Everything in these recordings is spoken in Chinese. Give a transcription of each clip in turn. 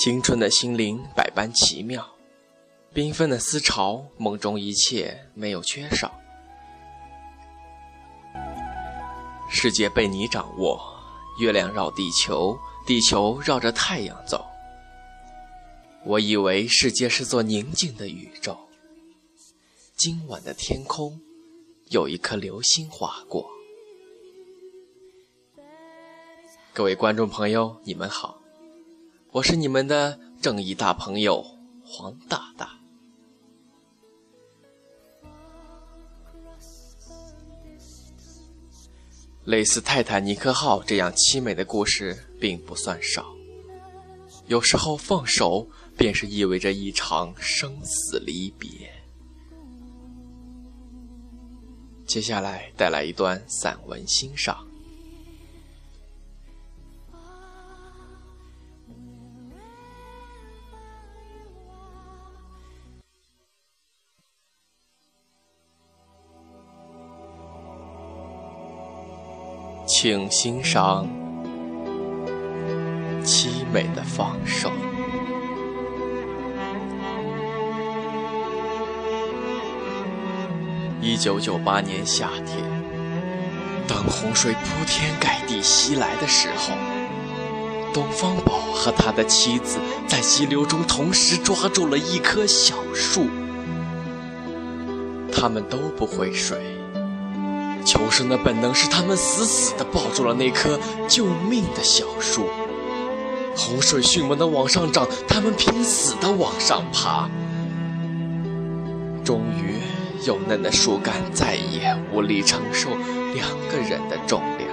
青春的心灵百般奇妙，缤纷的思潮，梦中一切没有缺少。世界被你掌握，月亮绕地球，地球绕着太阳走。我以为世界是座宁静的宇宙，今晚的天空有一颗流星划过。各位观众朋友，你们好。我是你们的正义大朋友黄大大。类似泰坦尼克号这样凄美的故事并不算少，有时候放手便是意味着一场生死离别。接下来带来一段散文欣赏。请欣赏凄美的放手。一九九八年夏天，当洪水铺天盖地袭来的时候，东方宝和他的妻子在急流中同时抓住了一棵小树，他们都不会水。求生的本能使他们死死地抱住了那棵救命的小树。洪水迅猛地往上涨，他们拼死地往上爬。终于，幼嫩的树干再也无力承受两个人的重量，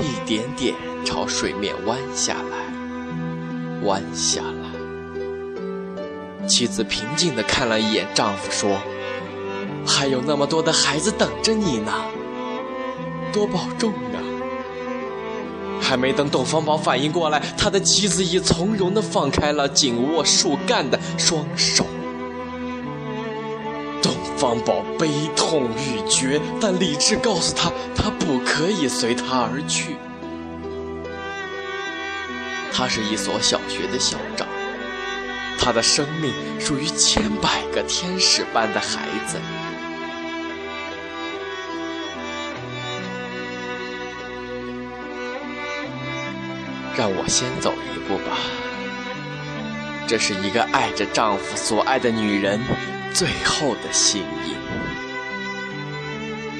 一点点朝水面弯下来，弯下来。妻子平静地看了一眼丈夫，说。还有那么多的孩子等着你呢，多保重啊！还没等董方宝反应过来，他的妻子已从容地放开了紧握树干的双手。董方宝悲痛欲绝，但理智告诉他，他不可以随他而去。他是一所小学的校长，他的生命属于千百个天使般的孩子。让我先走一步吧，这是一个爱着丈夫所爱的女人最后的心意。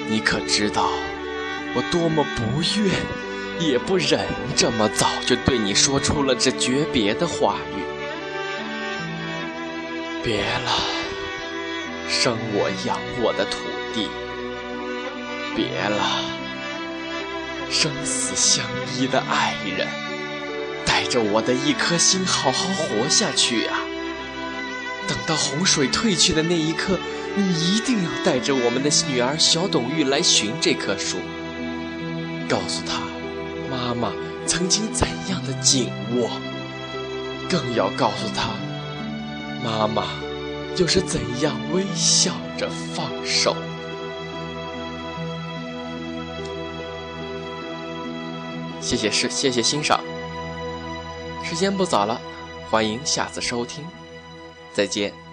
你可知道，我多么不愿，也不忍这么早就对你说出了这诀别的话语。别了，生我养我的土地。别了，生死相依的爱人。带着我的一颗心，好好活下去啊！等到洪水退去的那一刻，你一定要带着我们的女儿小董玉来寻这棵树，告诉她妈妈曾经怎样的紧握，更要告诉她妈妈又是怎样微笑着放手。谢谢是谢谢欣赏。时间不早了，欢迎下次收听，再见。